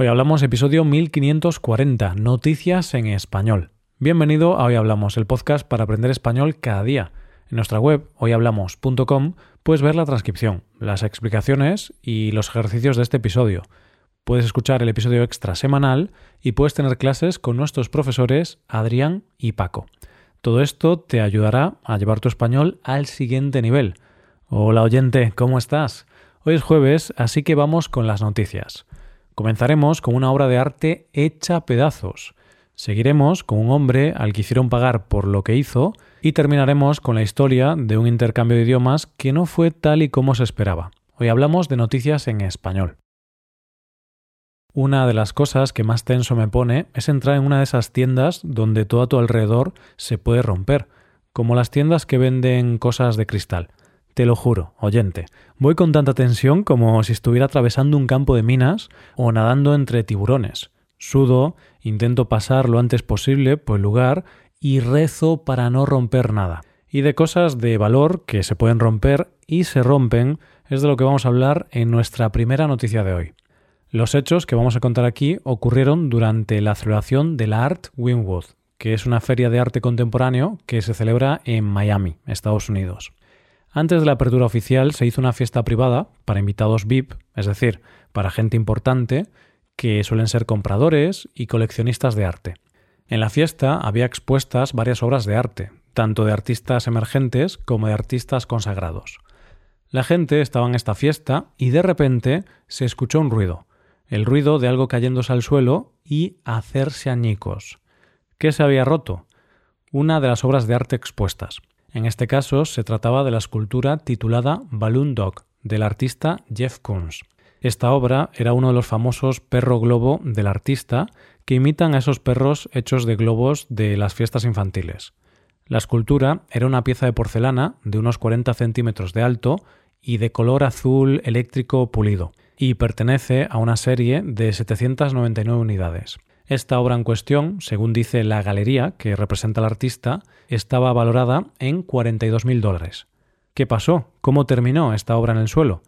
Hoy hablamos episodio 1540, Noticias en Español. Bienvenido a Hoy Hablamos, el podcast para aprender español cada día. En nuestra web, hoyhablamos.com, puedes ver la transcripción, las explicaciones y los ejercicios de este episodio. Puedes escuchar el episodio extra semanal y puedes tener clases con nuestros profesores Adrián y Paco. Todo esto te ayudará a llevar tu español al siguiente nivel. Hola oyente, ¿cómo estás? Hoy es jueves, así que vamos con las noticias. Comenzaremos con una obra de arte hecha pedazos. Seguiremos con un hombre al que hicieron pagar por lo que hizo y terminaremos con la historia de un intercambio de idiomas que no fue tal y como se esperaba. Hoy hablamos de noticias en español. Una de las cosas que más tenso me pone es entrar en una de esas tiendas donde todo a tu alrededor se puede romper, como las tiendas que venden cosas de cristal. Te lo juro, oyente, voy con tanta tensión como si estuviera atravesando un campo de minas o nadando entre tiburones. Sudo, intento pasar lo antes posible por el lugar y rezo para no romper nada. Y de cosas de valor que se pueden romper y se rompen es de lo que vamos a hablar en nuestra primera noticia de hoy. Los hechos que vamos a contar aquí ocurrieron durante la celebración de la Art Winwood, que es una feria de arte contemporáneo que se celebra en Miami, Estados Unidos. Antes de la apertura oficial se hizo una fiesta privada para invitados VIP, es decir, para gente importante, que suelen ser compradores y coleccionistas de arte. En la fiesta había expuestas varias obras de arte, tanto de artistas emergentes como de artistas consagrados. La gente estaba en esta fiesta y de repente se escuchó un ruido, el ruido de algo cayéndose al suelo y hacerse añicos. ¿Qué se había roto? Una de las obras de arte expuestas. En este caso se trataba de la escultura titulada Balloon Dog del artista Jeff Koons. Esta obra era uno de los famosos perro globo del artista que imitan a esos perros hechos de globos de las fiestas infantiles. La escultura era una pieza de porcelana de unos 40 centímetros de alto y de color azul eléctrico pulido, y pertenece a una serie de 799 unidades. Esta obra en cuestión, según dice la galería que representa al artista, estaba valorada en 42.000 dólares. ¿Qué pasó? ¿Cómo terminó esta obra en el suelo?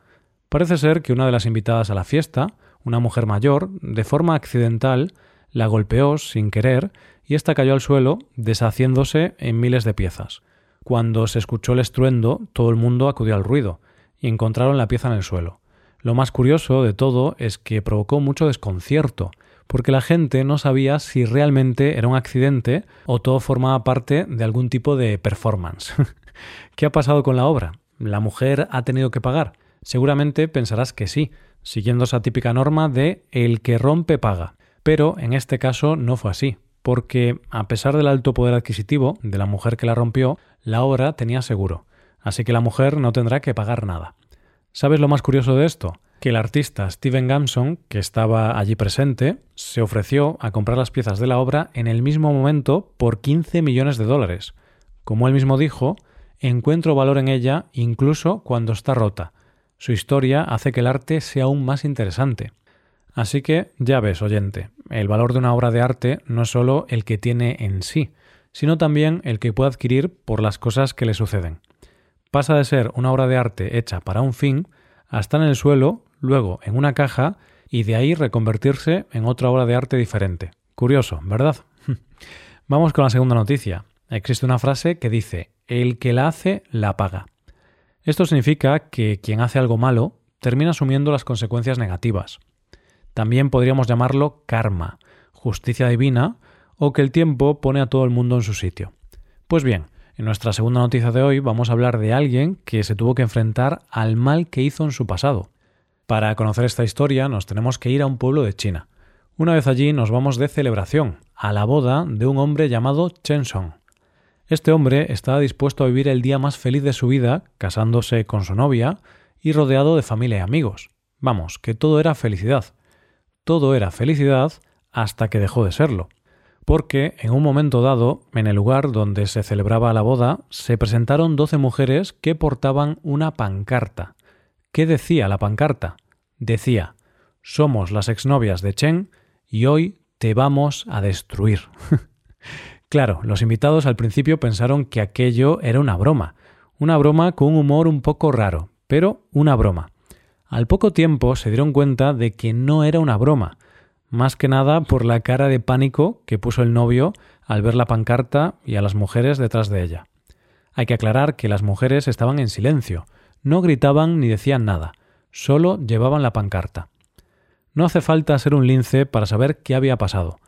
Parece ser que una de las invitadas a la fiesta, una mujer mayor, de forma accidental, la golpeó sin querer y ésta cayó al suelo, deshaciéndose en miles de piezas. Cuando se escuchó el estruendo, todo el mundo acudió al ruido y encontraron la pieza en el suelo. Lo más curioso de todo es que provocó mucho desconcierto, porque la gente no sabía si realmente era un accidente o todo formaba parte de algún tipo de performance. ¿Qué ha pasado con la obra? ¿La mujer ha tenido que pagar? Seguramente pensarás que sí, siguiendo esa típica norma de el que rompe paga. Pero en este caso no fue así, porque a pesar del alto poder adquisitivo de la mujer que la rompió, la obra tenía seguro, así que la mujer no tendrá que pagar nada. ¿Sabes lo más curioso de esto? que el artista Steven Gamson, que estaba allí presente, se ofreció a comprar las piezas de la obra en el mismo momento por 15 millones de dólares. Como él mismo dijo, encuentro valor en ella incluso cuando está rota. Su historia hace que el arte sea aún más interesante. Así que, ya ves, oyente, el valor de una obra de arte no es solo el que tiene en sí, sino también el que puede adquirir por las cosas que le suceden. Pasa de ser una obra de arte hecha para un fin a estar en el suelo luego en una caja y de ahí reconvertirse en otra obra de arte diferente. Curioso, ¿verdad? Vamos con la segunda noticia. Existe una frase que dice, el que la hace, la paga. Esto significa que quien hace algo malo termina asumiendo las consecuencias negativas. También podríamos llamarlo karma, justicia divina, o que el tiempo pone a todo el mundo en su sitio. Pues bien, en nuestra segunda noticia de hoy vamos a hablar de alguien que se tuvo que enfrentar al mal que hizo en su pasado. Para conocer esta historia nos tenemos que ir a un pueblo de China. Una vez allí nos vamos de celebración, a la boda de un hombre llamado Chen Song. Este hombre estaba dispuesto a vivir el día más feliz de su vida, casándose con su novia y rodeado de familia y amigos. Vamos, que todo era felicidad. Todo era felicidad hasta que dejó de serlo. Porque en un momento dado, en el lugar donde se celebraba la boda, se presentaron doce mujeres que portaban una pancarta. ¿Qué decía la pancarta? Decía, somos las exnovias de Chen y hoy te vamos a destruir. claro, los invitados al principio pensaron que aquello era una broma, una broma con un humor un poco raro, pero una broma. Al poco tiempo se dieron cuenta de que no era una broma, más que nada por la cara de pánico que puso el novio al ver la pancarta y a las mujeres detrás de ella. Hay que aclarar que las mujeres estaban en silencio, no gritaban ni decían nada, solo llevaban la pancarta. No hace falta ser un lince para saber qué había pasado.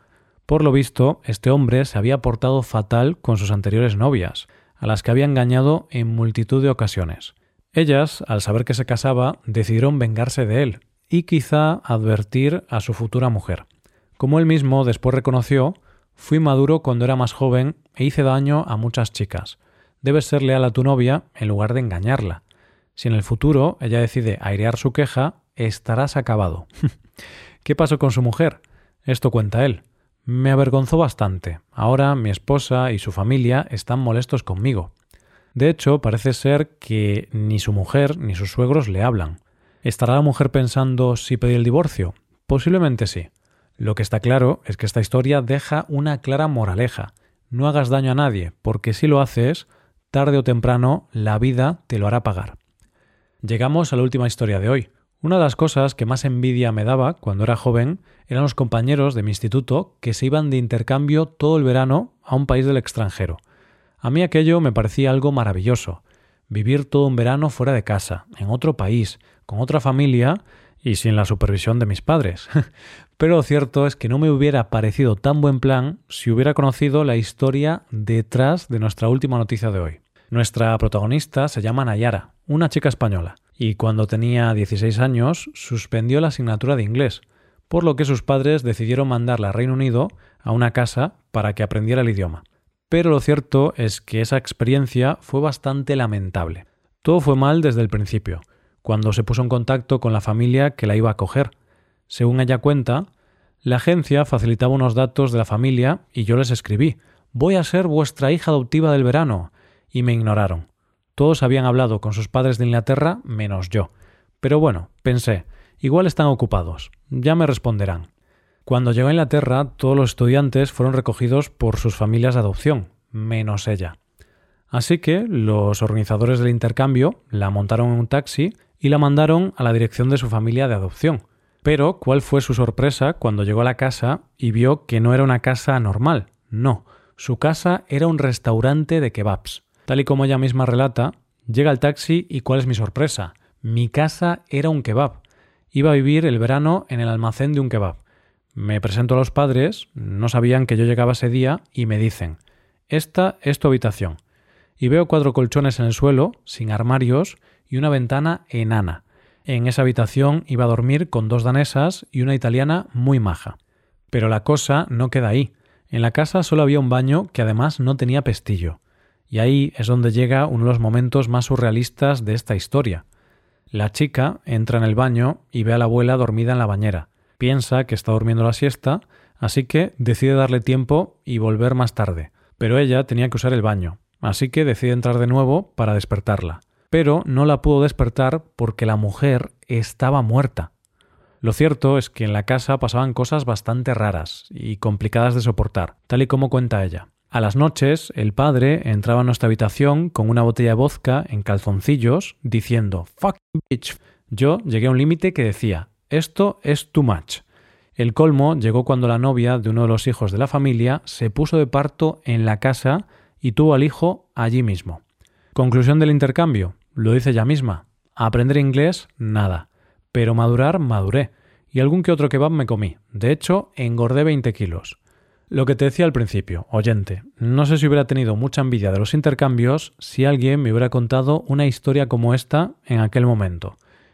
Por lo visto, este hombre se había portado fatal con sus anteriores novias, a las que había engañado en multitud de ocasiones. Ellas, al saber que se casaba, decidieron vengarse de él y quizá advertir a su futura mujer. Como él mismo después reconoció, fui maduro cuando era más joven e hice daño a muchas chicas. Debes ser leal a tu novia en lugar de engañarla. Si en el futuro ella decide airear su queja, estarás acabado. ¿Qué pasó con su mujer? Esto cuenta él. Me avergonzó bastante. Ahora mi esposa y su familia están molestos conmigo. De hecho, parece ser que ni su mujer ni sus suegros le hablan. ¿Estará la mujer pensando si pedir el divorcio? Posiblemente sí. Lo que está claro es que esta historia deja una clara moraleja. No hagas daño a nadie, porque si lo haces, tarde o temprano la vida te lo hará pagar. Llegamos a la última historia de hoy. Una de las cosas que más envidia me daba cuando era joven eran los compañeros de mi instituto que se iban de intercambio todo el verano a un país del extranjero. A mí aquello me parecía algo maravilloso. Vivir todo un verano fuera de casa, en otro país, con otra familia y sin la supervisión de mis padres. Pero lo cierto es que no me hubiera parecido tan buen plan si hubiera conocido la historia detrás de nuestra última noticia de hoy. Nuestra protagonista se llama Nayara, una chica española, y cuando tenía 16 años suspendió la asignatura de inglés, por lo que sus padres decidieron mandarla a Reino Unido a una casa para que aprendiera el idioma. Pero lo cierto es que esa experiencia fue bastante lamentable. Todo fue mal desde el principio, cuando se puso en contacto con la familia que la iba a acoger. Según ella cuenta, la agencia facilitaba unos datos de la familia y yo les escribí Voy a ser vuestra hija adoptiva del verano y me ignoraron. Todos habían hablado con sus padres de Inglaterra menos yo. Pero bueno, pensé, igual están ocupados, ya me responderán. Cuando llegó a Inglaterra, todos los estudiantes fueron recogidos por sus familias de adopción, menos ella. Así que los organizadores del intercambio la montaron en un taxi y la mandaron a la dirección de su familia de adopción. Pero, ¿cuál fue su sorpresa cuando llegó a la casa y vio que no era una casa normal? No, su casa era un restaurante de kebabs. Tal y como ella misma relata, llega el taxi y ¿cuál es mi sorpresa? Mi casa era un kebab. Iba a vivir el verano en el almacén de un kebab. Me presento a los padres, no sabían que yo llegaba ese día y me dicen, esta es tu habitación. Y veo cuatro colchones en el suelo, sin armarios, y una ventana enana. En esa habitación iba a dormir con dos danesas y una italiana muy maja. Pero la cosa no queda ahí. En la casa solo había un baño que además no tenía pestillo. Y ahí es donde llega uno de los momentos más surrealistas de esta historia. La chica entra en el baño y ve a la abuela dormida en la bañera. Piensa que está durmiendo la siesta, así que decide darle tiempo y volver más tarde. Pero ella tenía que usar el baño, así que decide entrar de nuevo para despertarla. Pero no la pudo despertar porque la mujer estaba muerta. Lo cierto es que en la casa pasaban cosas bastante raras y complicadas de soportar, tal y como cuenta ella. A las noches, el padre entraba a nuestra habitación con una botella de vodka en calzoncillos, diciendo Fuck bitch. Yo llegué a un límite que decía Esto es too much. El colmo llegó cuando la novia de uno de los hijos de la familia se puso de parto en la casa y tuvo al hijo allí mismo. Conclusión del intercambio, lo dice ella misma. Aprender inglés, nada. Pero madurar, maduré. Y algún que otro kebab me comí. De hecho, engordé 20 kilos. Lo que te decía al principio, oyente, no sé si hubiera tenido mucha envidia de los intercambios si alguien me hubiera contado una historia como esta en aquel momento.